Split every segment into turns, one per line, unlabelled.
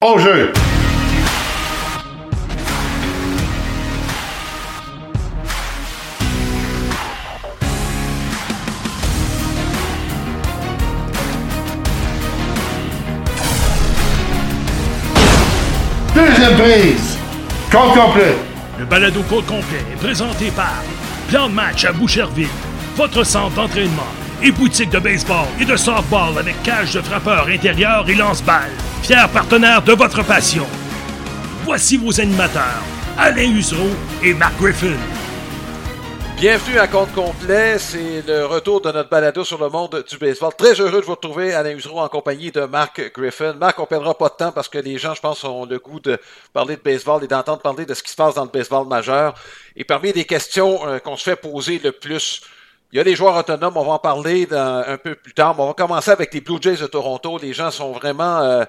Au jeu! Deuxième prise! Compte complet!
Le balado Côte complet est présenté par Plan de match à Boucherville, votre centre d'entraînement et boutique de baseball et de softball avec cage de frappeur intérieur et lance-balles. Fier partenaire de votre passion. Voici vos animateurs, Alain Usereau et Mark Griffin.
Bienvenue à Compte Complet, c'est le retour de notre balado sur le monde du baseball. Très heureux de vous retrouver, Alain Usereau, en compagnie de Mark Griffin. Marc, on perdra pas de temps parce que les gens, je pense, ont le goût de parler de baseball et d'entendre parler de ce qui se passe dans le baseball majeur. Et parmi les questions euh, qu'on se fait poser le plus, il y a les joueurs autonomes, on va en parler un peu plus tard, mais on va commencer avec les Blue Jays de Toronto. Les gens sont vraiment... Euh,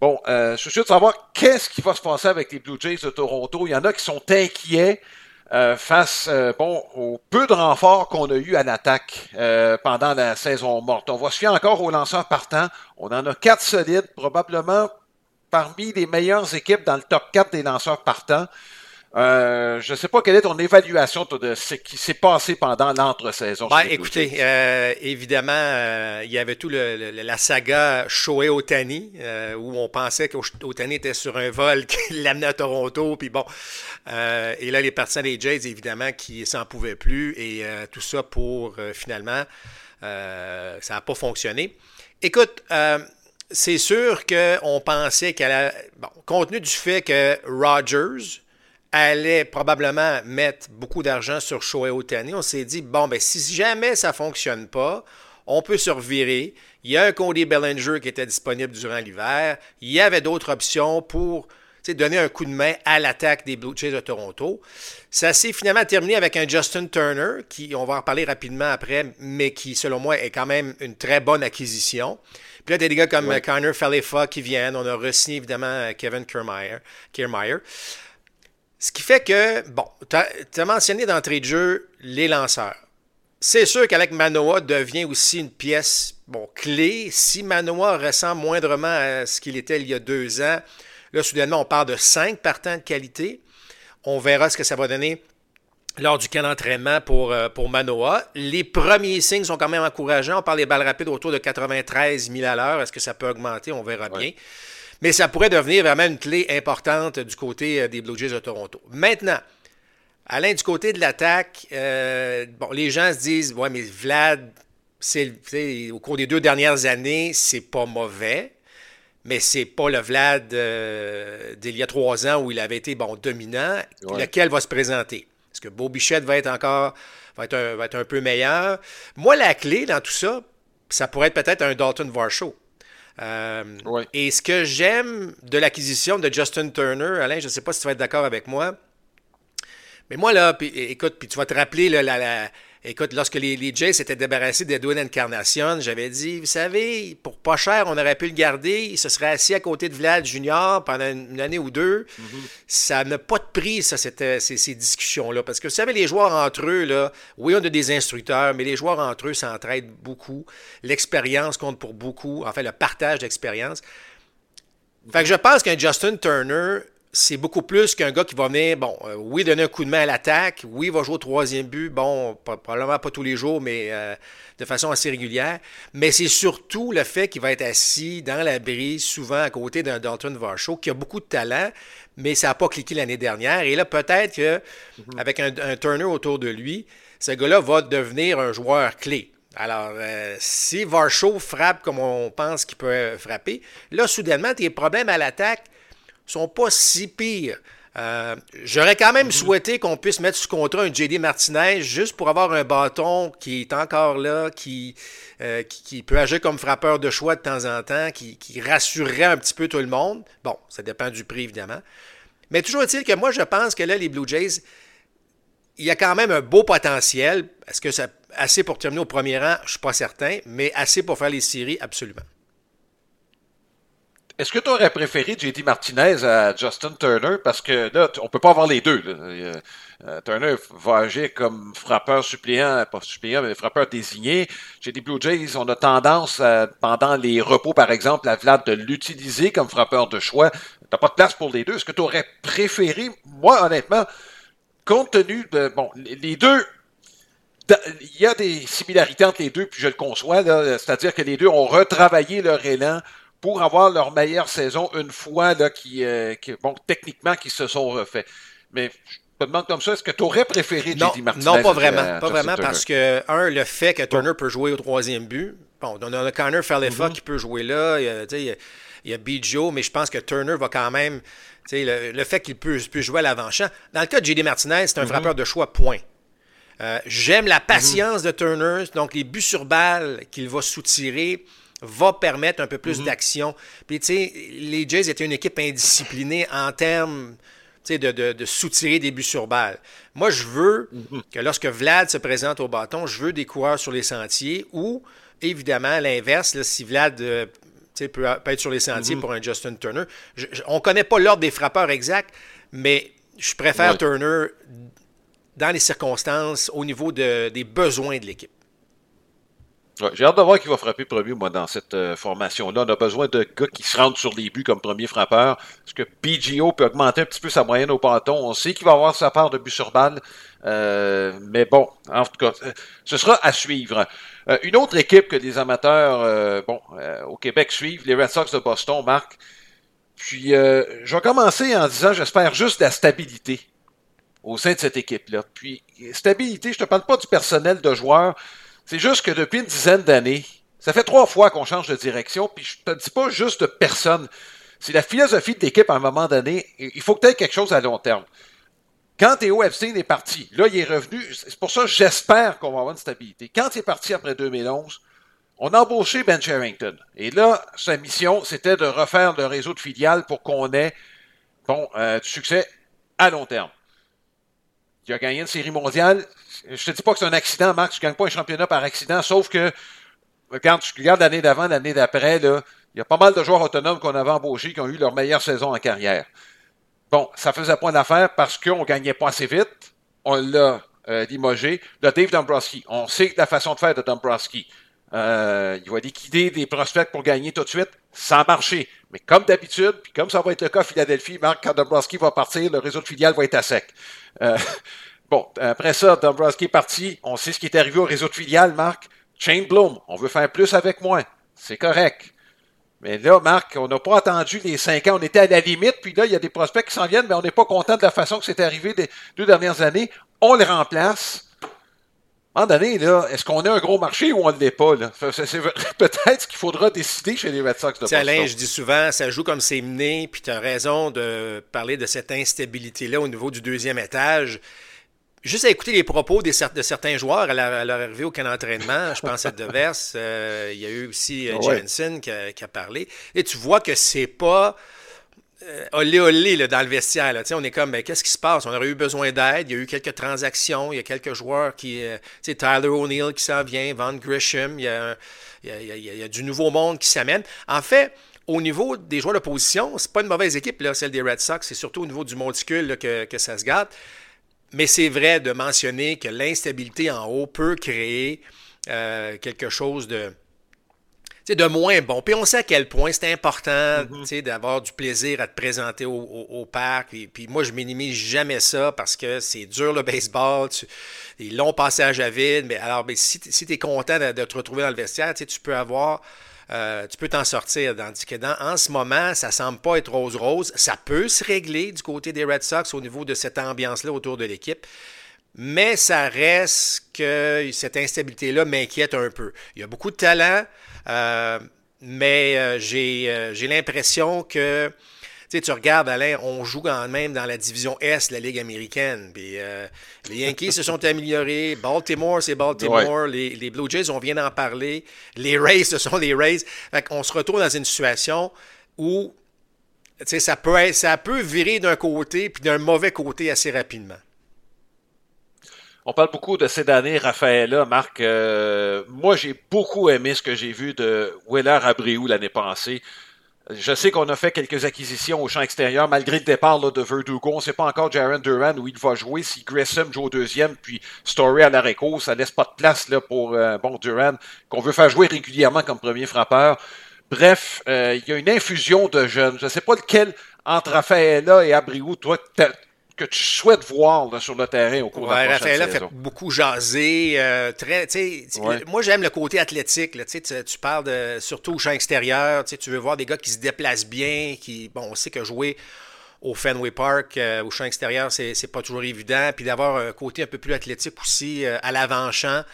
bon, euh, je suis sûr de savoir qu'est-ce qui va se passer avec les Blue Jays de Toronto. Il y en a qui sont inquiets. Euh, face euh, bon, au peu de renforts qu'on a eu à l'attaque euh, pendant la saison morte. On va se fier encore aux lanceurs partants. On en a quatre solides, probablement parmi les meilleures équipes dans le top 4 des lanceurs partants. Euh, je ne sais pas quelle est ton évaluation de ce qui s'est passé pendant l'entre-saison.
Ben, écoutez, euh, évidemment, euh, il y avait tout le, la saga Shohei Otani, où on pensait qu'Otani était sur un vol qui l'amenait à Toronto, puis bon. et là, les partisans des Jays, évidemment, qui s'en pouvaient plus, et tout ça pour, finalement, ça n'a pas fonctionné. Écoute, c'est sûr qu'on pensait qu'elle a... Bon, compte tenu du fait que Rogers allait probablement mettre beaucoup d'argent sur Shohei Otani. On s'est dit, bon, ben, si jamais ça ne fonctionne pas, on peut se revirer. Il y a un Cody Bellinger qui était disponible durant l'hiver. Il y avait d'autres options pour donner un coup de main à l'attaque des Blue Jays de Toronto. Ça s'est finalement terminé avec un Justin Turner, qui, on va en parler rapidement après, mais qui, selon moi, est quand même une très bonne acquisition. Puis là, des gars comme Connor Falefa qui viennent. On a re évidemment Kevin Kiermaier. Kiermaier. Ce qui fait que, bon, tu as, mentionné d'entrée de jeu les lanceurs. C'est sûr qu'Alec Manoa devient aussi une pièce bon, clé. Si Manoa ressemble moindrement à ce qu'il était il y a deux ans, là, soudainement, on parle de cinq partants de qualité. On verra ce que ça va donner lors du camp d'entraînement pour, euh, pour Manoa. Les premiers signes sont quand même encourageants. On parle des balles rapides autour de 93 000 à l'heure. Est-ce que ça peut augmenter? On verra bien. Mais ça pourrait devenir vraiment une clé importante du côté euh, des Blue Jays de Toronto. Maintenant, Alain, du côté de l'attaque, euh, bon, les gens se disent Ouais, mais Vlad, au cours des deux dernières années, c'est pas mauvais, mais c'est pas le Vlad euh, d'il y a trois ans où il avait été bon dominant, lequel va se présenter? Est-ce que Beau Bichette va être encore va être, un, va être un peu meilleur? Moi, la clé dans tout ça, ça pourrait être peut-être un Dalton Varshow. Euh, et ce que j'aime de l'acquisition de Justin Turner, Alain, je ne sais pas si tu vas être d'accord avec moi, mais moi, là, écoute, puis tu vas te rappeler la, la, Écoute, lorsque les, les Jays s'étaient débarrassés d'Edwin Encarnacion, j'avais dit, vous savez, pour pas cher, on aurait pu le garder. Il se serait assis à côté de Vlad Junior pendant une, année ou deux. Mhm. Ça n'a pas de prix, ça, ces, ces discussions-là. Parce que vous savez, les joueurs entre eux, là, oui, on a des instructeurs, mais les joueurs entre eux s'entraident beaucoup. L'expérience compte pour beaucoup. En fait, le partage d'expérience. Fait que je pense qu'un Justin Turner c'est beaucoup plus qu'un gars qui va venir, bon, euh, oui, donner un coup de main à l'attaque, oui, il va jouer au troisième but, bon, probablement pas tous les jours, mais euh, de façon assez régulière. Mais c'est surtout le fait qu'il va être assis dans la brise, souvent à côté d'un Dalton Varshow, qui a beaucoup de talent, mais ça n'a pas cliqué l'année dernière. Et là, peut-être qu'avec mhm. un, Turner autour de lui, ce gars-là va devenir un joueur clé. Alors, euh, si Varshow frappe comme on pense qu'il peut frapper, là, soudainement, tes problèmes à l'attaque sont pas si pires. Euh, j'aurais quand même souhaité qu'on puisse mettre sous contrat un JD Martinez juste pour avoir un bâton qui est encore là, qui, euh, qui, peut agir comme frappeur de choix de temps en temps, qui, qui, rassurerait un petit peu tout le monde. Bon, ça dépend du prix, évidemment. Mais toujours est-il que moi, je pense que là, les Blue Jays, il y a quand même un beau potentiel. Est-ce que c'est assez pour terminer au premier rang? Je ne suis pas certain, mais assez pour faire les séries, absolument.
Est-ce que tu aurais préféré JD Martinez à Justin Turner? Parce que là, on peut pas avoir les deux. Euh, Turner va agir comme frappeur suppléant, pas suppléant, mais frappeur désigné. Les Blue Jays, on a tendance, pendant les repos, par exemple, à Vlad de l'utiliser comme frappeur de choix. T'as pas de place pour les deux. Est-ce que tu aurais préféré, moi, honnêtement, compte tenu de, bon, les deux, il y a des similarités entre les deux, puis je le conçois, c'est-à-dire que les deux ont retravaillé leur élan pour avoir leur meilleure saison une fois là, qui, euh, bon, techniquement, qui se sont refaits. Mais je me demande comme ça, est-ce que tu aurais préféré
non,
JD Martinez?
Non, pas vraiment. pas vraiment parce que, un, le fait que Turner peut jouer au troisième but. Bon, on a Connor Falefa mm-hmm. qui peut jouer là. Il y a, il y a Bijo, mais je pense que Turner va quand même. Le, le fait qu'il peut, peut, jouer à l'avant-champ. Dans le cas de JD Martinez, c'est un mm-hmm. frappeur de choix, point. Euh, j'aime la patience mm-hmm. de Turner, donc les buts sur balle qu'il va soutirer va permettre un peu plus mhm. d'action. Puis, tu sais, les Jays étaient une équipe indisciplinée en termes de, de, de soutirer des buts sur balle. Moi, je veux mhm. que lorsque Vlad se présente au bâton, je veux des coureurs sur les sentiers ou, évidemment, l'inverse, si Vlad euh, peut, peut, être sur les sentiers mhm. pour un Justin Turner. on ne connaît pas l'ordre des frappeurs exact, mais je préfère Turner dans les circonstances au niveau de, des besoins de l'équipe.
J'ai hâte de voir qui va frapper premier, moi, dans cette euh, formation-là. On a besoin de gars qui se rendent sur les buts comme premier frappeur. Parce que PGO peut augmenter un petit peu sa moyenne au bâton. On sait qu'il va avoir sa part de buts sur balle. Euh, mais bon, en tout cas, euh, ce sera à suivre. une autre équipe que les amateurs bon, au Québec suivent, les Red Sox de Boston, Marc. Puis, je vais commencer en disant, j'espère juste la stabilité au sein de cette équipe-là. Puis, stabilité, je te parle pas du personnel de joueurs. C'est juste que depuis une dizaine d'années, ça fait trois fois qu'on change de direction, puis je te dis pas juste de personne. C'est la philosophie de l'équipe à un moment donné. Il faut que tu quelque chose à long terme. Quand Théo Epstein est parti, là, il est revenu. C'est pour ça que j'espère qu'on va avoir une stabilité. Quand il est parti après 2011, on a embauché Ben Sherrington. Et là, sa mission, c'était de refaire le réseau de filiales pour qu'on ait bon, euh, du succès à long terme. Il a gagné une série mondiale je te dis pas que c'est un accident, Marc, tu gagnes pas un championnat par accident, sauf que quand tu regardes l'année d'avant, l'année d'après, là, il y a pas mal de joueurs autonomes qu'on avait embauchés qui ont eu leur meilleure saison en carrière. Bon, ça faisait point d'affaire parce qu'on gagnait pas assez vite. On l'a euh, limogé. Là, Dave Dombrowski, on sait la façon de faire de Dombrowski. Euh, il va liquider des prospects pour gagner tout de suite. Ça a marché. Mais comme d'habitude, puis comme ça va être le cas à Philadelphie, Marc, quand Dombrowski va partir, le réseau de filiales va être à sec. Euh, Bon, après ça, Dombrowski est parti. On sait ce qui est arrivé au réseau de filiales, Marc. Chain Bloom, on veut faire plus avec moins. C'est correct. Mais là, Marc, on n'a pas attendu les cinq ans. On était à la limite, puis là, il y a des prospects qui s'en viennent, mais on n'est pas content de la façon que c'est arrivé des deux dernières années. On les remplace. À un moment donné, là, est-ce qu'on a un gros marché ou on ne l'est pas? C'est, peut-être ce qu'il faudra décider chez les Red Sox de Boston.
Alain, je dis souvent, ça joue comme c'est mené, puis tu as raison de parler de cette instabilité-là au niveau du deuxième étage juste à écouter les propos de certains joueurs à, leur arrivée au camp d'entraînement, je pense à Devers, euh, il y a eu aussi euh, Jensen qui a, parlé, et tu vois que c'est pas euh, olé olé dans le vestiaire. On est comme, ben, qu'est-ce qui se passe? On aurait eu besoin d'aide, il y a eu quelques transactions, il y a quelques joueurs qui... sais, Tyler O'Neill qui s'en vient, Van Grisham, il y, a, il, y a, du nouveau monde qui s'amène. En fait, au niveau des joueurs de position, c'est pas une mauvaise équipe, là, celle des Red Sox. C'est surtout au niveau du monticule que, que ça se gâte. Mais c'est vrai de mentionner que l'instabilité en haut peut créer euh, quelque chose de, de moins bon. Puis on sait à quel point c'est important mm-hmm. d'avoir du plaisir à te présenter au, parc. Et, puis moi, je minimise jamais ça parce que c'est dur le baseball. Tu, long passage à vide. Mais alors, ben, si, tu es content de, de, te retrouver dans le vestiaire, tu peux avoir euh, tu peux t'en sortir. Tandis que en ce moment, ça semble pas être rose-rose. Ça peut se régler du côté des Red Sox au niveau de cette ambiance-là autour de l'équipe. Mais ça reste que cette instabilité-là m'inquiète un peu. Il y a beaucoup de talent, euh, mais euh, j'ai l'impression que tu regardes, Alain, on joue quand même dans la division S de la Ligue américaine. Euh, les Yankees se sont améliorés. Baltimore, c'est Baltimore. Les, Blue Jays, on vient d'en parler. Les Rays, ce sont les Rays. on se retrouve dans une situation où ça peut, ça peut virer d'un côté puis d'un mauvais côté assez rapidement.
On parle beaucoup de cette année, Raphaël, Marc. Euh, moi, j'ai beaucoup aimé ce que j'ai vu de Weller Abreu l'année passée. Je sais qu'on a fait quelques acquisitions au champ extérieur, malgré le départ de Verdugo. On ne sait pas encore Jaron Duran où il va jouer. Si Grissom joue au deuxième, puis Story à la réco, ça laisse pas de place là, pour euh, bon Duran, qu'on veut faire jouer régulièrement comme premier frappeur. Bref, euh, il y a une infusion de jeunes. Je ne sais pas lequel entre Rafaela et Abriou, toi, que tu souhaites voir sur le terrain au cours de la prochaine
Raphaël fait beaucoup jaser. Euh, très, Moi, j'aime le côté athlétique. Là, tu, tu parles de, surtout au champ extérieur. Tu veux voir des gars qui se déplacent bien. Qui, bon, on sait que jouer au Fenway Park, euh, au champ extérieur, c'est pas toujours évident. Puis d'avoir un côté un peu plus athlétique aussi euh, à l'avant-champ.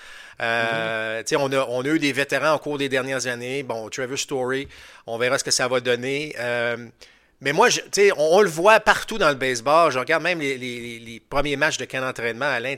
Mm-hmm. on, a, on a eu des vétérans au cours des dernières années. Bon, Trevor Story, on verra ce que ça va donner. Mais moi, je, on, on, le voit partout dans le baseball. Je regarde même les, premiers matchs de camp d'entraînement, Alain.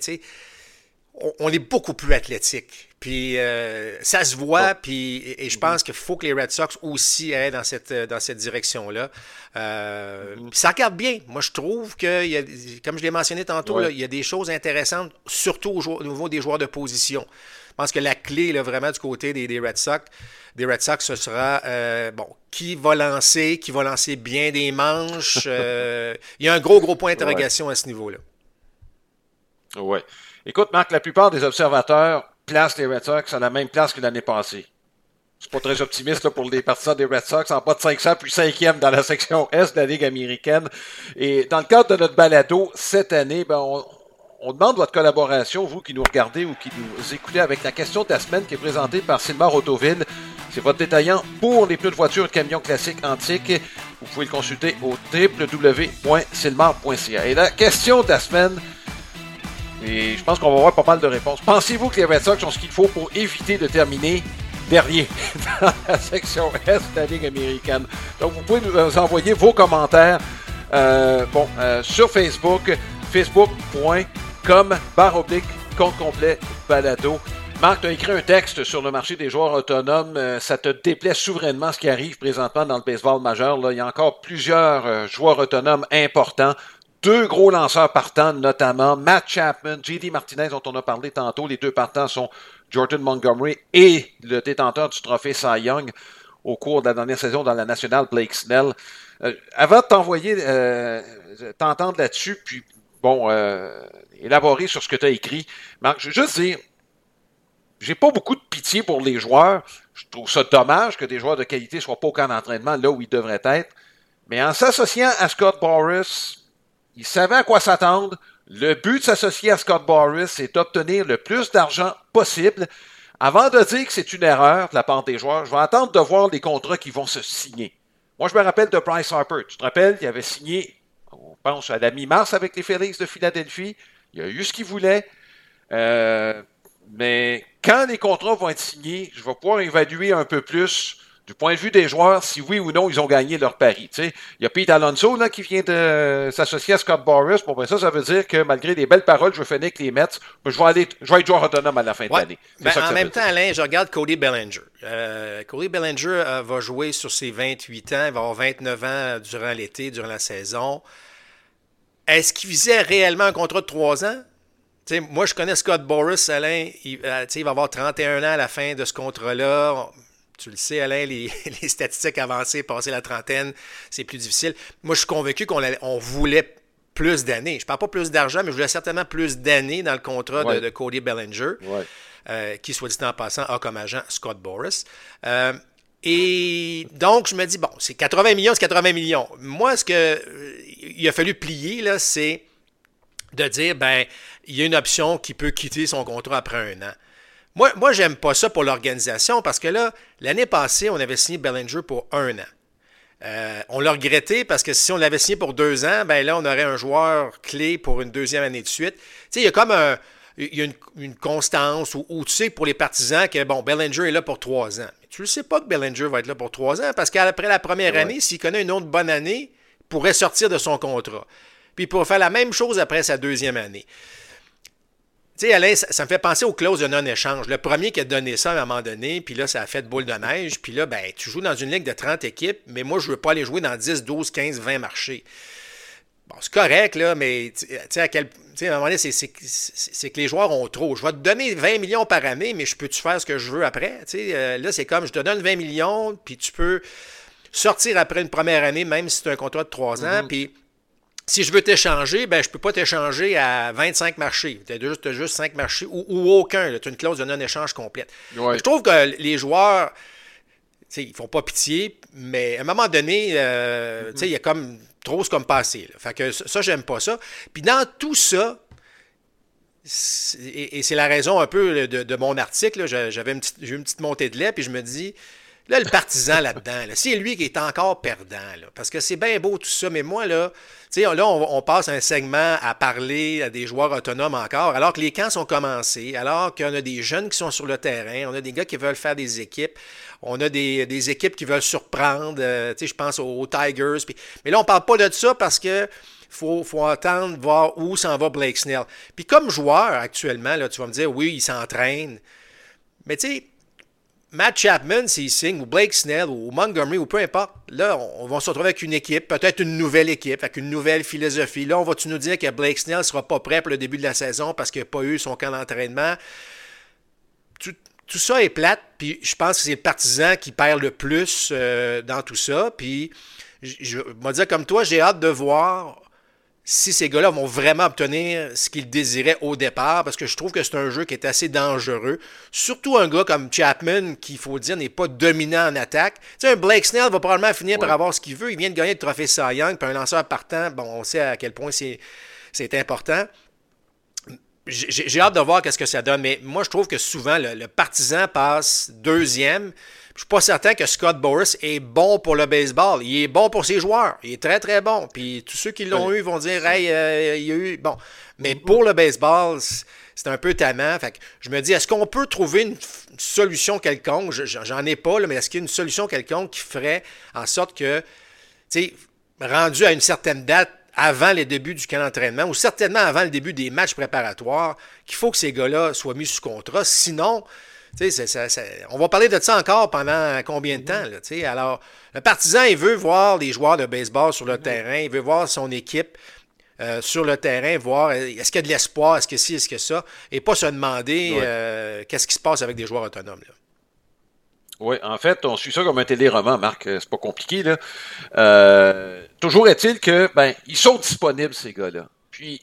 On, on est beaucoup plus athlétique. Puis euh, ça se voit, puis et, je pense qu'il faut que les Red Sox aussi aient dans cette, dans cette direction-là. Euh, ça regarde bien. Moi, je trouve que, y a, comme je l'ai mentionné tantôt, il y a des choses intéressantes, surtout au, niveau des joueurs de position. Je pense que la clé, là, vraiment, du côté des, Red Sox, des Red Sox, ce sera euh, bon, qui va lancer, qui va lancer bien des manches. il y a un gros, gros point d'interrogation à ce niveau-là.
Oui. Écoute, Marc, la plupart des observateurs place les Red Sox à la même place que l'année passée. C'est pas très optimiste pour les partisans des Red Sox, en pas de 500 puis 5e dans la section Est de la Ligue américaine. Et dans le cadre de notre balado cette année, ben on, demande votre collaboration, vous qui nous regardez ou qui nous écoutez, avec la question de la semaine qui est présentée par Sylmar Autoville. C'est votre détaillant pour les pneus de voiture camions classiques antiques. Vous pouvez le consulter au www.silmar.ca. Et la question de la semaine, et je pense qu'on va avoir pas mal de réponses. Pensez-vous que les Red Sox ont ce qu'il faut pour éviter de terminer dernier dans la section Est de la Ligue américaine? Donc, vous pouvez nous envoyer vos commentaires euh, bon, euh, sur Facebook, facebook.com, barre oblique, compte complet, balado. Marc, tu as écrit un texte sur le marché des joueurs autonomes. Euh, ça te déplaît souverainement ce qui arrive présentement dans le baseball majeur. Là. Il y a encore plusieurs joueurs autonomes importants deux gros lanceurs partants, notamment Matt Chapman, JD Martinez, dont on a parlé tantôt. Les deux partants sont Jordan Montgomery et le détenteur du trophée Cy Young au cours de la dernière saison dans la nationale, Blake Snell. Euh, avant de t'envoyer, euh, t'entendre là-dessus, puis bon, euh, élaborer sur ce que tu as écrit, Marc, je veux juste dire, j'ai pas beaucoup de pitié pour les joueurs. Je trouve ça dommage que des joueurs de qualité soient pas au camp d'entraînement là où ils devraient être. Mais en s'associant à Scott Boris, il savait à quoi s'attendre. Le but de s'associer à Scott Boris, c'est d'obtenir le plus d'argent possible. Avant de dire que c'est une erreur de la part des joueurs, je vais attendre de voir les contrats qui vont se signer. Moi, je me rappelle de Bryce Harper. Tu te rappelles, il avait signé, on pense, à la mi-mars avec les Phillies de Philadelphie. Il a eu ce qu'il voulait. Euh, mais quand les contrats vont être signés, je vais pouvoir évaluer un peu plus du point de vue des joueurs, si oui ou non ils ont gagné leur pari. Il y a Pete Alonso là, qui vient de s'associer à Scott Boris. Bon, ben ça, ça veut dire que malgré les belles paroles, je vais finir avec les Mets. Je vais, aller, je vais être joueur autonome à la fin de l'année.
Ben, en même temps, Alain, je regarde Cody Bellinger. Euh, Cody Bellinger euh, va jouer sur ses 28 ans. Il va avoir 29 ans durant l'été, durant la saison. Est-ce qu'il visait réellement un contrat de 3 ans? Moi, je connais Scott Boris, Alain. Il, euh, il va avoir 31 ans à la fin de ce contrat-là. Tu le sais, Alain, les, statistiques avancées, passer la trentaine, c'est plus difficile. Moi, je suis convaincu qu'on on voulait plus d'années. Je ne parle pas plus d'argent, mais je voulais certainement plus d'années dans le contrat de, Cody Bellinger, euh, qui, soit dit en passant, a comme agent Scott Boris. Euh, et donc, je me dis, bon, c'est 80 millions, c'est 80 millions. Moi, ce qu'il euh, il a fallu plier, là, c'est de dire, ben, il y a une option qui peut quitter son contrat après un an. Moi, moi j'aime pas ça pour l'organisation parce que là, l'année passée, on avait signé Bellinger pour un an. Euh, on l'a regretté parce que si on l'avait signé pour deux ans, ben là, on aurait un joueur clé pour une deuxième année de suite. Tu sais, il y a comme un, il y a une, constance où, tu sais, pour les partisans, que bon, Bellinger est là pour trois ans. Mais tu ne sais pas que Bellinger va être là pour trois ans parce qu'après la première année, s'il connaît une autre bonne année, il pourrait sortir de son contrat. Puis il pourrait faire la même chose après sa deuxième année. Tu sais, Alain, ça, me fait penser aux clauses de non-échange. Le premier qui a donné ça à un moment donné, puis là, ça a fait de boule de neige. Puis là, ben, tu joues dans une ligue de 30 équipes, mais moi, je veux pas aller jouer dans 10, 12, 15, 20 marchés. Bon, c'est correct, là, mais tu sais, à quel. à un moment donné, c'est que les joueurs ont trop. Je vais te donner 20 millions par année, mais je peux-tu faire ce que je veux après? Euh, là, c'est comme je te donne 20 millions, puis tu peux sortir après une première année, même si c'est un contrat de trois ans, puis si je veux t'échanger, ben, je ne peux pas t'échanger à 25 marchés. Tu as juste, juste 5 marchés ou, aucun. Tu as une clause de non-échange complète. Je trouve que les joueurs, ils ne font pas pitié, mais à un moment donné, euh, il y a comme trop ce comme passé. Fait que ça, j'aime pas ça. Puis dans tout ça, et c'est la raison un peu de, mon article, j'avais une j'ai une petite montée de lait, puis je me dis, Là, le partisan là-dedans, c'est lui qui est encore perdant. parce que c'est bien beau tout ça, mais moi, là, là on, passe un segment à parler à des joueurs autonomes encore, alors que les camps sont commencés, alors qu'on a des jeunes qui sont sur le terrain, on a des gars qui veulent faire des équipes, on a des, équipes qui veulent surprendre, euh, je pense aux, Tigers. mais là, on parle pas de ça parce que faut, faut attendre, voir où s'en va Blake Snell. Puis comme joueur actuellement, là, tu vas me dire, oui, il s'entraîne. Mais tu sais, Matt Chapman, s'il signe, ou Blake Snell, ou Montgomery, ou peu importe, là, on, va se retrouver avec une équipe, peut-être une nouvelle équipe, avec une nouvelle philosophie. Là, on va-tu nous dire que Blake Snell ne sera pas prêt pour le début de la saison parce qu'il n'a pas eu son camp d'entraînement? Tout, ça est plate, puis je pense que c'est le partisan qui perd le plus euh, dans tout ça. Puis, je, je vais dire comme toi, j'ai hâte de voir si ces gars-là vont vraiment obtenir ce qu'ils désiraient au départ, parce que je trouve que c'est un jeu qui est assez dangereux. Surtout un gars comme Chapman, qui, il faut dire, n'est pas dominant en attaque. Tu sais, un Blake Snell va probablement finir par avoir ce qu'il veut. Il vient de gagner le trophée Cy Young, puis un lanceur partant, bon, on sait à quel point c'est important. J'ai hâte de voir qu'est-ce que ça donne, mais moi, je trouve que souvent, le partisan passe deuxième, je suis pas certain que Scott Boris est bon pour le baseball. Il est bon pour ses joueurs. Il est très, très bon. Puis tous ceux qui l'ont eu vont dire Hey, euh, il y a eu. Bon. Mais pour le baseball, c'est un peu tannant. Fait que je me dis, est-ce qu'on peut trouver une, solution quelconque? J'en ai pas, mais est-ce qu'il y a une solution quelconque qui ferait en sorte que, tu sais, rendu à une certaine date, avant les débuts du camp d'entraînement ou certainement avant le début des matchs préparatoires, qu'il faut que ces gars-là soient mis sous contrat? Sinon, on va parler de ça encore pendant combien de temps? Là, Alors, le partisan, il veut voir les joueurs de baseball sur le terrain, il veut voir son équipe euh, sur le terrain, voir est-ce qu'il y a de l'espoir, est-ce que ci, est-ce que ça, et pas se demander euh, qu'est-ce qui se passe avec des joueurs autonomes.
Oui, en fait, on suit ça comme un téléroman, Marc. C'est pas compliqué. Là. Euh, toujours est-il que ben, ils sont disponibles, ces gars-là. Puis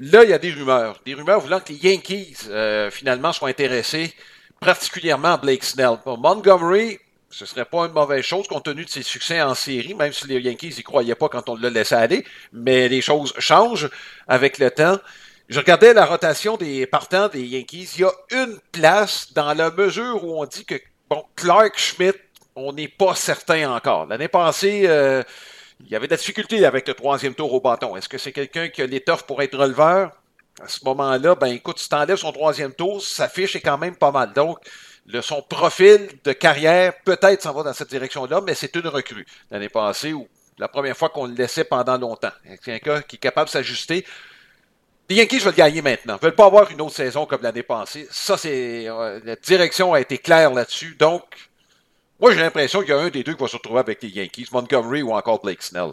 là, il y a des rumeurs. Des rumeurs voulant que les Yankees, finalement, soient intéressés particulièrement Blake Snell. Pour Montgomery, ce serait pas une mauvaise chose compte tenu de ses succès en série, même si les Yankees n'y croyaient pas quand on l'a laissé aller, mais les choses changent avec le temps. Je regardais la rotation des partants des Yankees. Il y a une place dans la mesure où on dit que bon, Clark Schmidt, on n'est pas certain encore. L'année passée, euh, il y avait de la difficulté avec le troisième tour au bâton. Est-ce que c'est quelqu'un qui a l'étoffe pour être releveur? À ce moment-là, ben écoute, si tu enlèves son troisième tour, sa fiche est quand même pas mal. Donc, son profil de carrière, peut-être s'en va dans cette direction-là, mais c'est une recrue. L'année passée, ou la première fois qu'on le laissait pendant longtemps. C'est un gars qui est capable de s'ajuster. Les Yankees veulent gagner maintenant. Ils veulent pas avoir une autre saison comme l'année passée. Ça, c'est. Euh, la direction a été claire là-dessus. Donc, moi, j'ai l'impression qu'il y a un des deux qui va se retrouver avec les Yankees, Montgomery ou encore Blake Snell.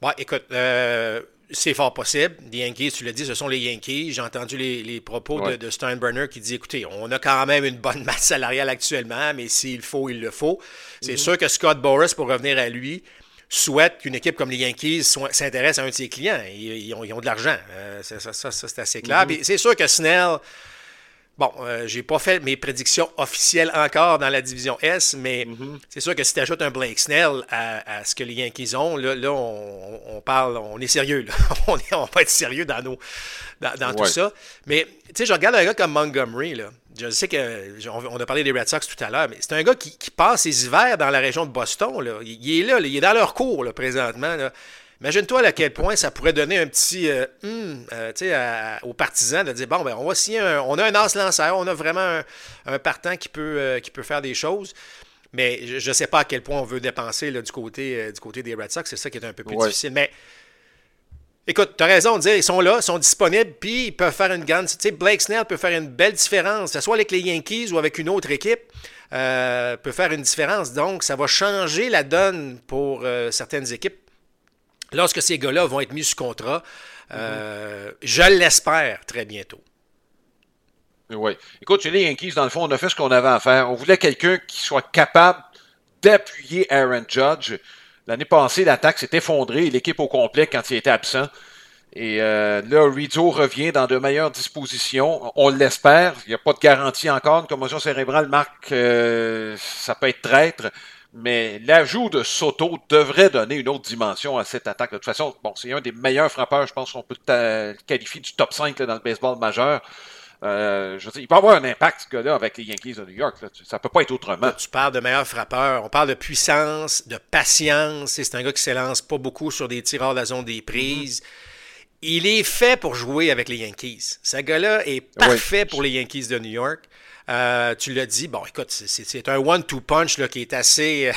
Bon, écoute, euh, c'est fort possible. Les Yankees, tu l'as dit, ce sont les Yankees. J'ai entendu les, propos de, Steinbrenner qui dit écoutez, on a quand même une bonne masse salariale actuellement, mais s'il faut, il le faut. C'est mhm. sûr que Scott Boris, pour revenir à lui, souhaite qu'une équipe comme les Yankees s'intéresse à un de ses clients. Ils, ont, de l'argent. Euh, ça, c'est assez clair. Mhm. C'est sûr que Snell Bon, euh, j'ai pas fait mes prédictions officielles encore dans la division S, mais mhm. c'est sûr que si tu ajoutes un Blake Snell à, ce que les Yankees ont, là, là on, parle, on est sérieux. Là. on, est, on va être sérieux dans, nos, dans, tout ça. Mais tu sais, je regarde un gars comme Montgomery. Là. Je sais que on a parlé des Red Sox tout à l'heure, mais c'est un gars qui, passe ses hivers dans la région de Boston. Là. Il, est là, il est dans leur cours là, présentement. Là. Imagine-toi à quel point ça pourrait donner un petit euh, euh, aux partisans de dire bon, ben, on va signer on a un as lanceur, on a vraiment un, partant qui peut, euh, qui peut faire des choses. Mais je ne sais pas à quel point on veut dépenser là, du, côté, du côté des Red Sox. C'est ça qui est un peu plus difficile. Mais écoute, tu as raison de dire, ils sont là, ils sont disponibles, puis ils peuvent faire une grande. Tu sais, Blake Snell peut faire une belle différence, que ce soit avec les Yankees ou avec une autre équipe. peut faire une différence. Donc, ça va changer la donne pour certaines équipes lorsque ces gars-là vont être mis sous contrat, euh, je l'espère très bientôt.
Oui. Écoute, chez les Yankees, dans le fond, on a fait ce qu'on avait à faire. On voulait quelqu'un qui soit capable d'appuyer Aaron Judge. L'année passée, l'attaque s'est effondrée, l'équipe au complet quand il était absent. Et euh, là, Rizzo revient dans de meilleures dispositions. On l'espère. Il n'y a pas de garantie encore. Une commotion cérébrale marque, euh, ça peut être traître. Mais l'ajout de Soto devrait donner une autre dimension à cette attaque. De toute façon, bon, c'est un des meilleurs frappeurs, je pense qu'on peut qualifier du top 5 dans le baseball majeur. Euh, je veux dire, il peut avoir un impact, ce gars-là, avec les Yankees de New York. Là. Ça peut pas être autrement.
Tu parles de meilleur frappeur. On parle de puissance, de patience. C'est un gars qui s'élance pas beaucoup sur des tireurs de la zone des prises. Il est fait pour jouer avec les Yankees. Ce gars-là est parfait pour les Yankees de New York. Euh, tu l'as dit, bon, écoute, c'est un one-two punch là, qui est assez,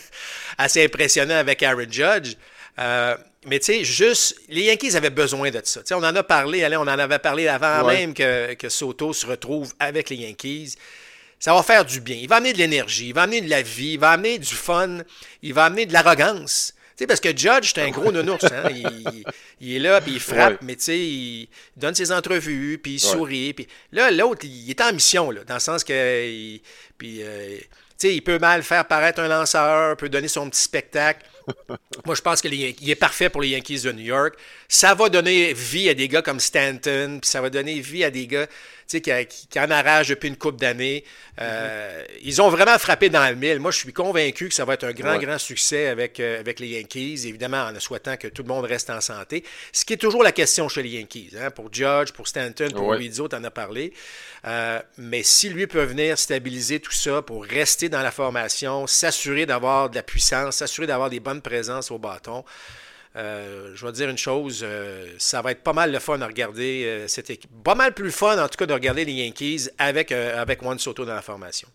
assez impressionnant avec Aaron Judge. Euh, mais tu sais, juste, les Yankees avaient besoin de ça. on en a parlé, allez, on en avait parlé avant même que, que, Soto se retrouve avec les Yankees. Ça va faire du bien. Il va amener de l'énergie, il va amener de la vie, il va amener du fun, il va amener de l'arrogance parce que Judge, c'est un gros nounours. Hein? Il, est là, puis il frappe, mais tu sais, il donne ses entrevues, puis il sourit. Puis là, l'autre, il est en mission, là, dans le sens que. puis, euh, tu sais, il peut mal faire paraître un lanceur, peut donner son petit spectacle. Moi, je pense qu'il est parfait pour les Yankees de New York. Ça va donner vie à des gars comme Stanton, puis ça va donner vie à des gars qui, qui, en arrachent depuis une coupe d'années. Euh, ils ont vraiment frappé dans le mille. Moi, je suis convaincu que ça va être un grand, grand succès avec, euh, avec les Yankees, évidemment en souhaitant que tout le monde reste en santé. Ce qui est toujours la question chez les Yankees. Hein, pour Judge, pour Stanton, pour Rizzo, tu en as parlé. Euh, mais si lui peut venir stabiliser tout ça pour rester dans la formation, s'assurer d'avoir de la puissance, s'assurer d'avoir des bonnes présences au bâton, euh, je vais dire une chose, euh, ça va être pas mal le fun à regarder euh, cette équipe. Pas mal plus fun, en tout cas, de regarder les Yankees avec, avec Juan Soto dans la formation.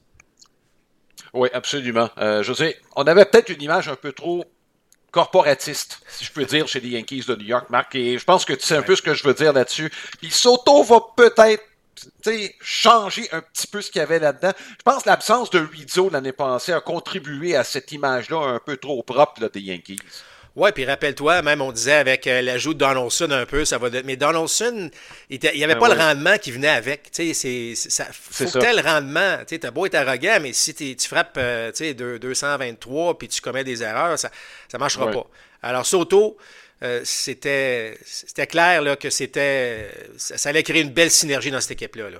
Oui, absolument. je sais, on avait peut-être une image un peu trop corporatiste, si je peux dire, chez les Yankees de New York, Marc, et je pense que tu sais un peu ce que je veux dire là-dessus. Puis Soto va peut-être changer un petit peu ce qu'il y avait là-dedans. Je pense que l'absence de Rizzo l'année passée a contribué à cette image-là un peu trop propre des Yankees.
Oui, puis rappelle-toi, même on disait avec euh, l'ajout de Donaldson un peu, ça va. Mais Donaldson, il n'y avait ben pas le rendement qui venait avec. Tu sais, ça faut que le rendement. Tu as beau être arrogant, mais si tu frappes euh, tu sais, 223 puis tu commets des erreurs, ça ne marchera pas. Alors, Soto, euh, c'était clair là, que c'était ça, allait créer une belle synergie dans cette équipe-là. là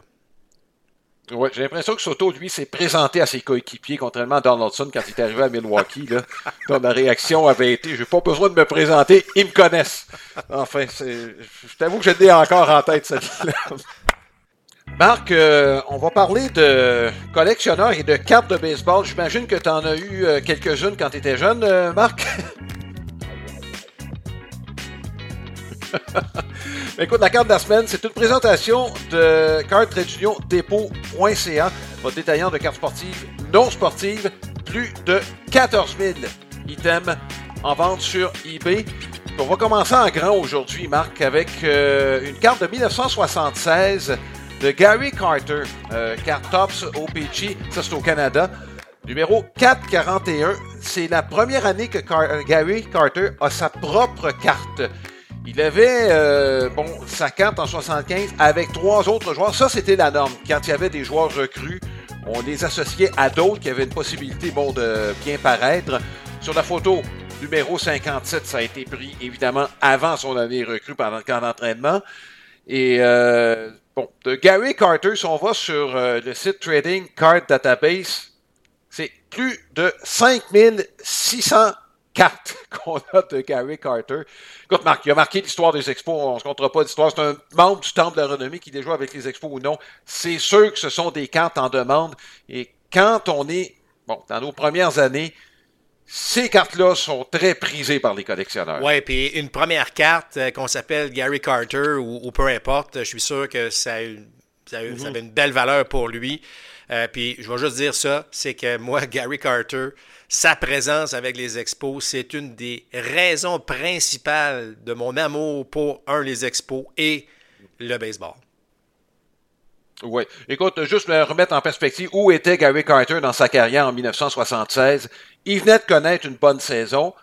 Ouais, j'ai l'impression que Soto, lui, s'est présenté à ses coéquipiers, contrairement à Donaldson quand il est arrivé à Milwaukee. Là, dont la réaction avait été J'ai pas besoin de me présenter, ils me connaissent. Enfin, je t'avoue que je l'ai encore en tête, celle-là. Marc, euh, on va parler de collectionneurs et de cartes de baseball. J'imagine que tu en as eu euh, quelques-unes quand tu étais jeune, euh, Marc? Écoute, la carte de la semaine, c'est une présentation de carteduniondépôt.ca, votre détaillant de cartes sportives non sportives. Plus de 14 000 items en vente sur eBay. On va commencer en grand aujourd'hui, Marc, avec euh, une carte de 1976 de Gary Carter, euh, carte Tops OPG, ça c'est au Canada. Numéro 441, c'est la première année que Gary Carter a sa propre carte. Il avait euh, bon, sa carte en 75 avec trois autres joueurs. Ça, c'était la norme. Quand il y avait des joueurs recrues, on les associait à d'autres qui avaient une possibilité bon, de bien paraître. Sur la photo, numéro 57, ça a été pris évidemment avant son année recrue pendant le camp d'entraînement. Et euh, bon, de Gary Carter, si on va sur euh, le site Trading Card Database, c'est plus de 5600 cartes qu'on a de Gary Carter. Écoute, Marc, il a marqué l'histoire des expos, on ne se comptera pas d'histoire. C'est un membre du Temple de la Renommée qui déjoue avec les expos ou non. C'est sûr que ce sont des cartes en demande. Et quand on est, bon, dans nos premières années, ces cartes-là sont très prisées par les collectionneurs.
Oui, puis une première carte euh, qu'on s'appelle Gary Carter ou, peu importe, je suis sûr que ça, a, ça, mhm. avait une belle valeur pour lui. Euh, puis je vais juste dire ça, c'est que moi, Gary Carter, sa présence avec les expos, c'est une des raisons principales de mon amour pour, un, les expos et le baseball.
Oui. Écoute, juste me remettre en perspective où était Gary Carter dans sa carrière en 1976. Il venait de connaître une bonne saison.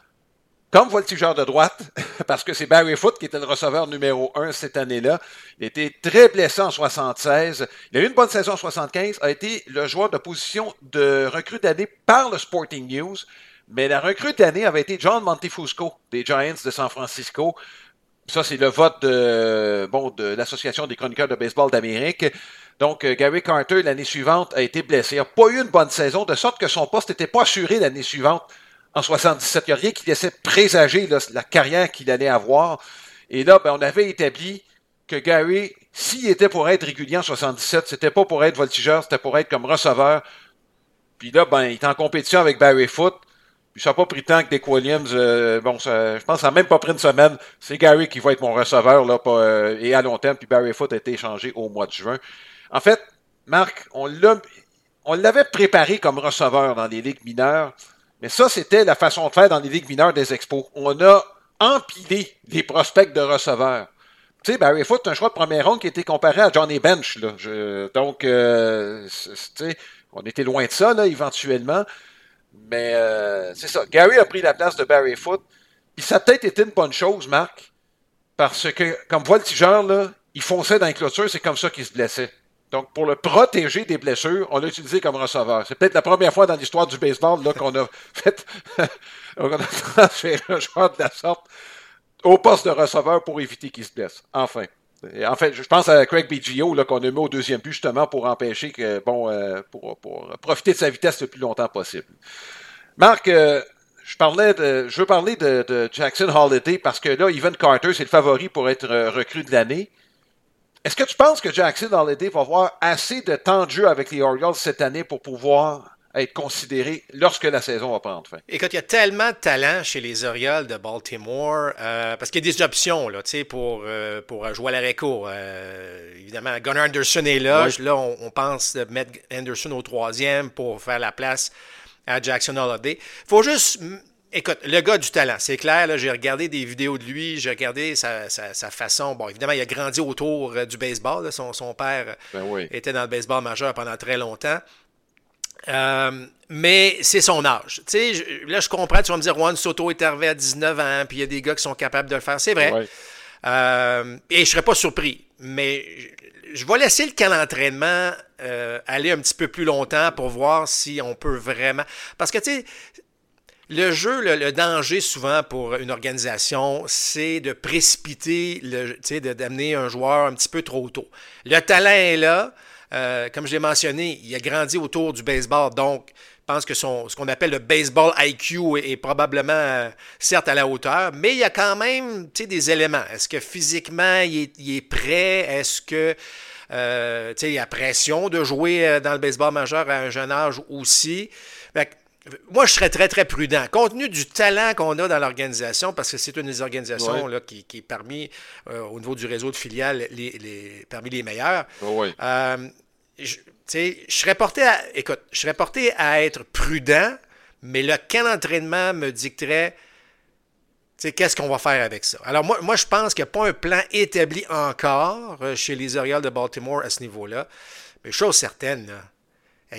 Comme voltigeur de droite, parce que c'est Barry Foot qui était le receveur numéro un cette année-là. Il était très blessé en 76. Il a eu une bonne saison en 75, a été le joueur de position de recrue d'année par le Sporting News. Mais la recrue d'année avait été John Montefusco des Giants de San Francisco. Ça, c'est le vote de, bon, de l'Association des chroniqueurs de baseball d'Amérique. Donc, euh, Gary Carter, l'année suivante, a été blessé. Il n'a pas eu une bonne saison, de sorte que son poste n'était pas assuré l'année suivante, en 77. Il n'y a rien qui laissait présager la carrière qu'il allait avoir. Et là, ben, on avait établi que Gary, s'il était pour être régulier en 77, c'était pas pour être voltigeur, c'était pour être comme receveur. Puis là, ben, il est en compétition avec Barry Foot. Puis ça n'a pas pris tant que Dick Williams. Euh, bon, je pense que ça n'a même pas pris une semaine. C'est Gary qui va être mon receveur là, pas, euh, et à long terme. Puis Barry Foot a été échangé au mois de juin. En fait, Marc, on l'avait préparé comme receveur dans les ligues mineures. Mais ça, c'était la façon de faire dans les ligues mineures des expos. On a empilé les prospects de receveurs. Tu sais, Barry Foot, un choix de première ronde qui était comparé à Johnny Bench. Là. donc, euh, on était loin de ça, là, éventuellement. Mais euh, c'est ça. Gary a pris la place de Barry Foot. Puis ça a peut-être été une bonne chose, Marc, parce que, comme voltigeur, là, il fonçait dans les clôtures, c'est comme ça qu'il se blessait. Donc, pour le protéger des blessures, on l'a utilisé comme receveur. C'est peut-être la première fois dans l'histoire du baseball là, qu'on a fait on a un joueur de la sorte au poste de receveur pour éviter qu'il se blesse. Enfin. En fait, je pense à Craig Biggio qu'on a mis au deuxième but justement pour empêcher que, bon, euh, pour, profiter de sa vitesse le plus longtemps possible. Marc, euh, je parlais de, je veux parler de, Jackson Holiday parce que là, Evan Carter, c'est le favori pour être euh, recru de l'année. Est-ce que tu penses que Jackson Holiday va avoir assez de temps de jeu avec les Orioles cette année pour pouvoir être considéré lorsque la saison va prendre fin?
Écoute, il y a tellement de talent chez les Orioles de Baltimore, euh, parce qu'il y a des options là, pour, euh, pour jouer à l'arrêt court. Euh, évidemment, Gunnar Anderson est là. Là, on, pense de mettre Anderson au troisième pour faire la place à Jackson Holiday. Il faut juste Écoute, le gars du talent, c'est clair, j'ai regardé des vidéos de lui, j'ai regardé sa, façon. Bon, évidemment, il a grandi autour du baseball. son, son, père ben était dans le baseball majeur pendant très longtemps. Euh, mais c'est son âge. Tu sais, là, je comprends, tu vas me dire, Juan Soto est arrivé à 19 ans, puis il y a des gars qui sont capables de le faire. C'est vrai. Euh, et je ne serais pas surpris. Mais je vais laisser le camp d'entraînement euh, aller un petit peu plus longtemps pour voir si on peut vraiment. Parce que, tu sais, le jeu, le, danger souvent pour une organisation, c'est de précipiter, d'amener un joueur un petit peu trop tôt. Le talent est là. Euh, comme je l'ai mentionné, il a grandi autour du baseball, donc je pense que son, ce qu'on appelle le baseball IQ est, probablement, euh, certes, à la hauteur, mais il y a quand même des éléments. Est-ce que physiquement, il est, prêt? Est-ce que euh, il a pression de jouer dans le baseball majeur à un jeune âge aussi? Moi, je serais très, très prudent. Compte tenu du talent qu'on a dans l'organisation, parce que c'est une des organisations là, qui, est parmi, au niveau du réseau de filiales, les, parmi les meilleures, je, serais porté à, écoute, je serais porté à être prudent, mais le camp d'entraînement me dicterait qu'est-ce qu'on va faire avec ça? Alors moi, moi je pense qu'il n'y a pas un plan établi encore euh, chez les Orioles de Baltimore à ce niveau-là. Mais chose certaine,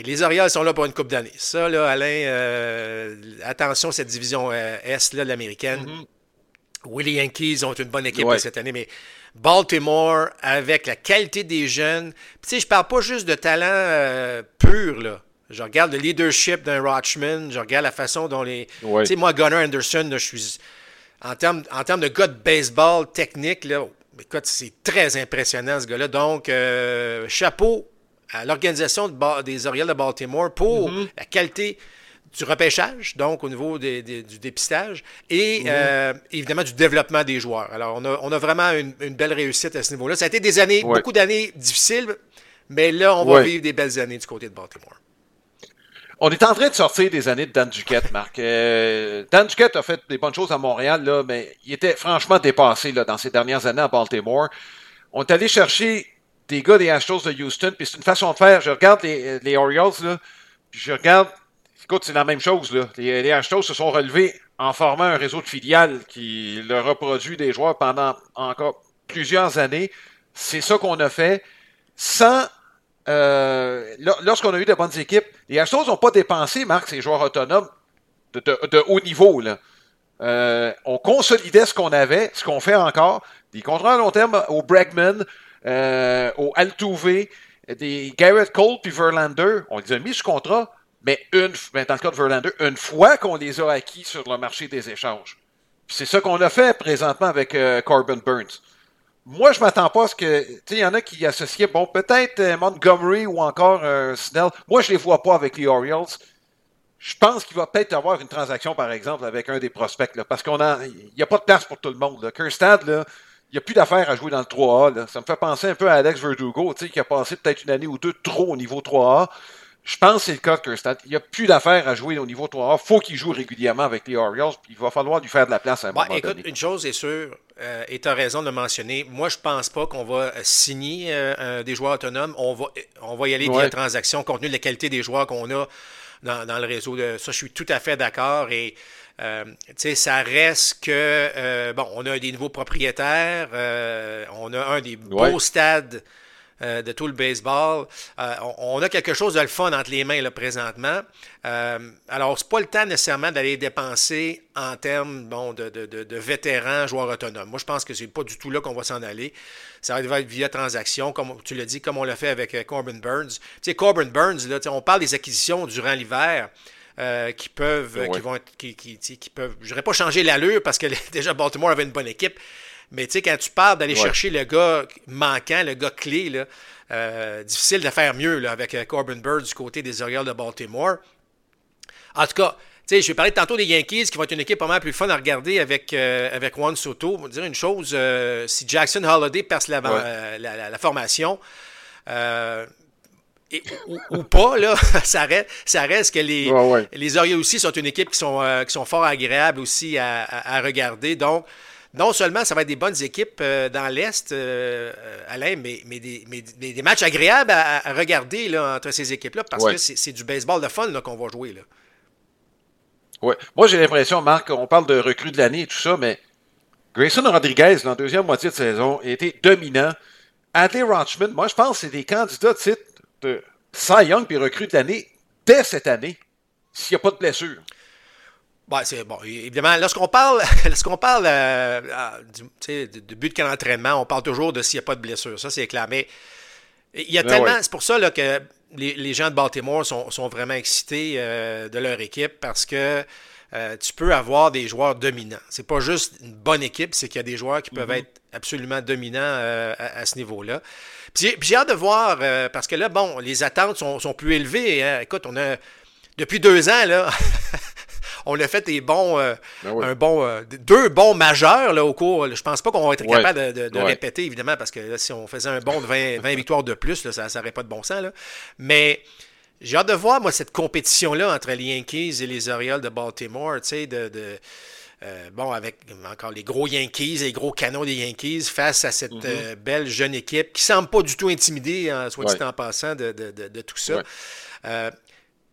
les Orioles sont là pour une coupe d'années. Ça, là, Alain, euh, attention, cette division euh, Est là, l'américaine. Oui, les Yankees ont une bonne équipe cette année, mais Baltimore, avec la qualité des jeunes, tu sais, je parle pas juste de talent euh, pur, là. Je regarde le leadership d'un Rochman, je regarde la façon dont les... Tu sais, moi, Gunnar Anderson, je suis... En termes, en termes de gars de baseball technique, là, écoute, c'est très impressionnant, ce gars-là. Donc, chapeau à l'organisation des Orioles de Baltimore pour mm-hmm. la qualité du repêchage, donc au niveau du dépistage, et mhm. euh, évidemment du développement des joueurs. Alors, on a, vraiment une, belle réussite à ce niveau-là. Ça a été des années, beaucoup d'années difficiles, mais là, on va vivre des belles années du côté de Baltimore.
On est en train de sortir des années de Dan Duquette, Marc. Euh, Dan Duquette a fait des bonnes choses à Montréal, là, mais il était franchement dépassé là, dans ces dernières années à Baltimore. On est allé chercher des gars des Astros de Houston, puis c'est une façon de faire. Je regarde les, les Orioles, puis je regarde Écoute, c'est la même chose. Les, les se sont relevés en formant un réseau de filiales qui leur reproduit des joueurs pendant encore plusieurs années. C'est ça qu'on a fait sans. Euh, lorsqu'on a eu de bonnes équipes, les Astros n'ont pas dépensé, Marc, ces joueurs autonomes de, haut niveau. Euh, on consolidait ce qu'on avait, ce qu'on fait encore. Des contrats à long terme au Bregman, euh, au Altuve, des Garrett Cole puis Verlander. On les a mis sous contrat, mais une, ben, dans le cas de Verlander, une fois qu'on les a acquis sur le marché des échanges. C'est ça qu'on a fait présentement avec euh, Corbin Burns. Moi, je m'attends pas à ce que. Tu sais, il y en a qui associaient, bon, peut-être euh, Montgomery ou encore euh, Snell. Moi, je les vois pas avec les Orioles. Je pense qu'il va peut-être avoir une transaction, par exemple, avec un des prospects, parce qu'on a, il n'y a pas de place pour tout le monde. Là. Kirstad, là, n'y a plus d'affaires à jouer dans le 3A. Là. Ça me fait penser un peu à Alex Verdugo, qui a passé peut-être une année ou deux trop au niveau 3A. Je pense que c'est le cas de Kirsten. Il n'y a plus d'affaires à jouer au niveau 3A. faut qu'il joue régulièrement avec les Orioles. Puis il va falloir lui faire de la place à un moment
écoute, une chose est sûre, euh, et tu as raison de le mentionner. Moi, je pense pas qu'on va signer euh, des joueurs autonomes. On va, on va y aller ouais. via transaction, compte tenu de la qualité des joueurs qu'on a dans, dans, le réseau. De, ça, je suis tout à fait d'accord. Et euh, ça reste que, euh, bon, on a des nouveaux propriétaires. Euh, on a un des beaux stades euh, de tout le baseball. On, on, a quelque chose de le fun entre les mains là, présentement. Alors, c'est pas le temps nécessairement d'aller dépenser en termes bon, de, de, de, de, vétérans, joueurs autonomes. Moi, je pense que c'est pas du tout là qu'on va s'en aller. Ça va être via transaction, comme tu l'as dit, comme on l'a fait avec Corbin Burns. Tu sais, Corbin Burns, là, on parle des acquisitions durant l'hiver. Euh, qui peuvent, ouais. qui vont être, qui, qui, qui peuvent, je pas changer l'allure parce que déjà Baltimore avait une bonne équipe, mais tu sais, quand tu parles d'aller ouais. chercher le gars manquant, le gars clé, là, euh, difficile de faire mieux là, avec Corbin Bird du côté des Orioles de Baltimore. En tout cas, tu sais, je vais parler tantôt des Yankees qui vont être une équipe pas mal plus fun à regarder avec, euh, avec Juan Soto. Je vais dire une chose, euh, si Jackson Holiday perce la, ouais. la, la, la formation, et, ou, ou, pas, là, ça reste, ça reste que les,
ouais, ouais.
les Orioles aussi sont une équipe qui sont, euh, qui sont fort agréables aussi à, à, à, regarder. Donc, non seulement ça va être des bonnes équipes euh, dans l'Est, euh, Alain, mais, mais, des, mais, des, matchs agréables à, à regarder là, entre ces équipes-là parce
ouais.
que c'est du baseball de fun qu'on va jouer. Là.
Ouais. Moi, j'ai l'impression, Marc, on parle de recrue de l'année et tout ça, mais Grayson Rodriguez, dans la deuxième moitié de saison, a été dominant. Adley Ranchman, moi, je pense que c'est des candidats de titre Cy Young puis recrue de l'année dès cette année, s'il n'y a pas de blessure.
Bon, c'est bon, évidemment, lorsqu'on parle, lorsqu'on parle euh, du, de but de camp d'entraînement, on parle toujours de s'il n'y a pas de blessure. Ça, c'est clair. Mais il y a ben tellement. Ouais. C'est pour ça là, que les, les, gens de Baltimore sont, sont vraiment excités euh, de leur équipe parce que euh, tu peux avoir des joueurs dominants. C'est pas juste une bonne équipe, c'est qu'il y a des joueurs qui peuvent mm -hmm. être absolument dominants euh, à, à, ce niveau-là. Puis j'ai hâte de voir, euh, parce que là, bon, les attentes sont, sont plus élevées. Hein. Écoute, on a, depuis deux ans, là, on a fait des bons, euh, ben oui. un bon, euh, deux bons majeurs là, au cours. Je pense pas qu'on va être ouais. capable de, de, de ouais. répéter, évidemment, parce que là, si on faisait un bon de 20, 20 victoires de plus, là, ça n'aurait pas de bon sens. Là. Mais j'ai hâte de voir, moi, cette compétition-là entre les Yankees et les Orioles de Baltimore, tu sais, de, de euh, bon, avec encore les gros Yankees, les gros canons des Yankees face à cette mm -hmm. euh, belle jeune équipe qui semble pas du tout intimidée, hein, soit dit en passant, de, de, de, de tout ça. Ouais. Euh,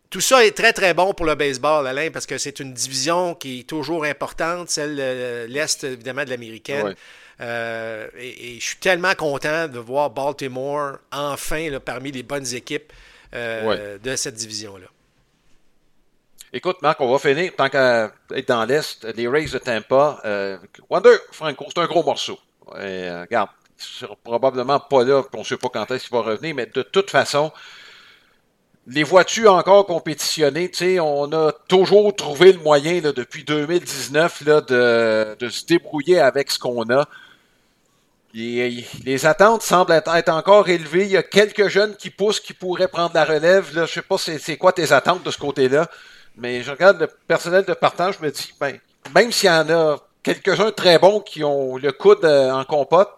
tout ça est très, très bon pour le baseball, Alain, parce que c'est une division qui est toujours importante, celle de l'Est, évidemment, de l'américaine. Ouais. Et, et, je suis tellement content de voir Baltimore, enfin, là, parmi les bonnes équipes de cette division-là.
Écoute, Marc, on va finir, tant qu'à être dans l'Est, les Rays de Tampa. Euh, Wonder, Franco, c'est un gros morceau. Et, euh, regarde, il sera probablement pas là, on ne sait pas quand est-ce qu'il va revenir, mais de toute façon, les vois-tu encore compétitionner? On a toujours trouvé le moyen là, depuis 2019 là, de, se débrouiller avec ce qu'on a. Les attentes semblent être encore élevées. Il y a quelques jeunes qui poussent, qui pourraient prendre la relève. Je sais pas c'est quoi tes attentes de ce côté-là? Mais je regarde le personnel de partage, je me dis, ben, même s'il y en a quelques-uns très bons qui ont le coude euh, en compote,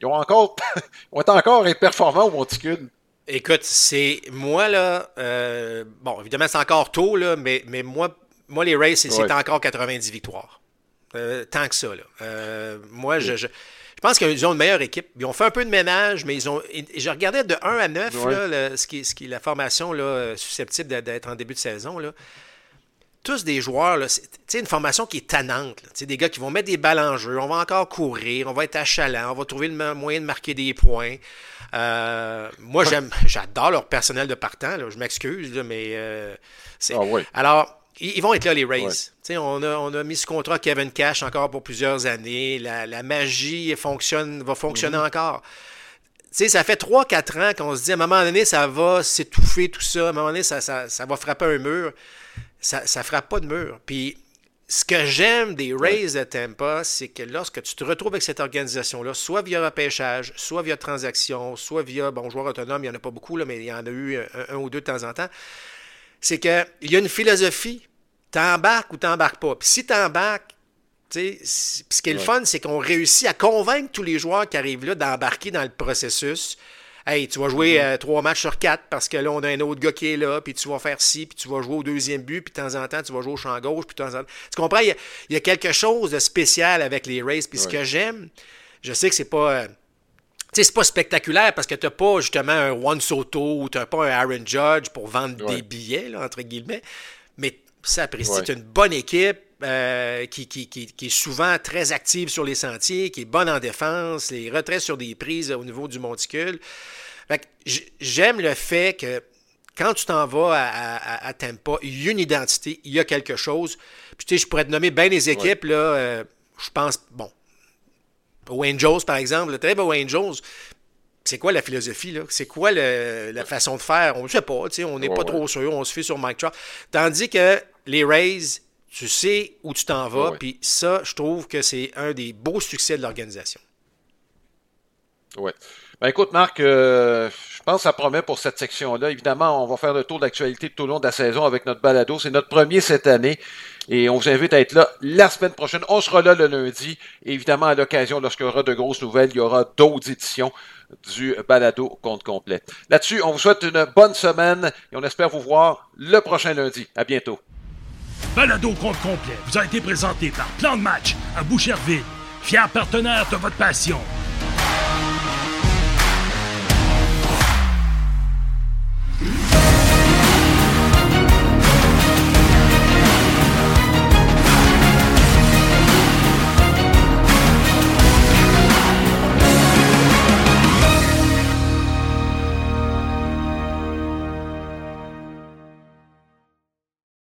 ils ont encore, ils vont être encore performants au monticule.
Écoute, c'est moi là, euh, bon, évidemment c'est encore tôt là, mais, mais moi, moi les Rays, c'est ouais. encore 90 victoires. Euh, tant que ça là. Euh, moi, je pense qu'ils ont une meilleure équipe. Ils ont fait un peu de ménage, mais ils ont. Je regardais de 1 à 9, ouais. là, le, ce, qui, ce qui est la formation là, susceptible d'être en début de saison. Là. Tous des joueurs, c'est une formation qui est tannante. Des gars qui vont mettre des balles en jeu, on va encore courir, on va être achalant, on va trouver le moyen de marquer des points. Euh, moi, j'aime, j'adore leur personnel de partant. Là, je m'excuse, mais euh, c'est. Ah, ouais. Alors, ils, vont être là, les Rays. On, a, on a mis ce contrat Kevin Cash encore pour plusieurs années. La, magie fonctionne, va fonctionner mm-hmm. encore. ça fait 3-4 ans qu'on se dit à un moment donné, ça va s'étouffer tout ça. À un moment donné, ça, ça, ça va frapper un mur. Ça ne frappe pas de mur. Puis ce que j'aime des Rays de Tampa, c'est que lorsque tu te retrouves avec cette organisation-là, soit via repêchage, soit via transaction, soit via, bon, joueur autonome, il n'y en a pas beaucoup, là, mais il y en a eu un, ou deux de temps en temps, c'est qu'il y a une philosophie. T'embarques ou t'embarques pas. Puis si t'embarques, ce qui est le fun, c'est qu'on réussit à convaincre tous les joueurs qui arrivent là d'embarquer dans le processus. Hey, tu vas jouer mm-hmm. euh, trois matchs sur quatre parce que là, on a un autre gars qui est là, puis tu vas faire ci, puis tu vas jouer au deuxième but, puis de temps en temps, tu vas jouer au champ gauche, puis de temps en temps. Tu comprends? Il y, a, quelque chose de spécial avec les Rays. Puis ce que j'aime, je sais que c'est pas. Euh, sais, c'est pas spectaculaire parce que t'as pas justement un Juan Soto ou t'as pas un Aaron Judge pour vendre des billets, là, entre guillemets. Mais ça apprécie. C'est une bonne équipe. Euh, qui, qui, qui, est souvent très active sur les sentiers, qui est bonne en défense, les retraits sur des prises au niveau du monticule. J'aime le fait que quand tu t'en vas à, à, à, Tampa, il y a une identité, il y a quelque chose. Puis tu sais, je pourrais te nommer bien les équipes, là, euh, je pense, bon, Wayne Jones, par exemple, le très beau Wayne Jones, c'est quoi la philosophie? là? C'est quoi la façon de faire? On ne sait pas, on n'est pas trop sûr, on se fait sur Mike Trout. Tandis que les Rays, tu sais où tu t'en vas, puis ça, je trouve que c'est un des beaux succès de l'organisation.
Oui. Ben écoute, Marc, euh, je pense que ça promet pour cette section-là. Évidemment, on va faire le tour d'actualité tout au long de la saison avec notre balado. C'est notre premier cette année. Et on vous invite à être là la semaine prochaine. On sera là le lundi. évidemment, à l'occasion, lorsqu'il y aura de grosses nouvelles, il y aura d'autres éditions du balado compte complet. Là-dessus, on vous souhaite une bonne semaine et on espère vous voir le prochain lundi. À bientôt.
Balado compte complet vous a été présenté par Plan de match à Boucherville, fier partenaire de votre passion.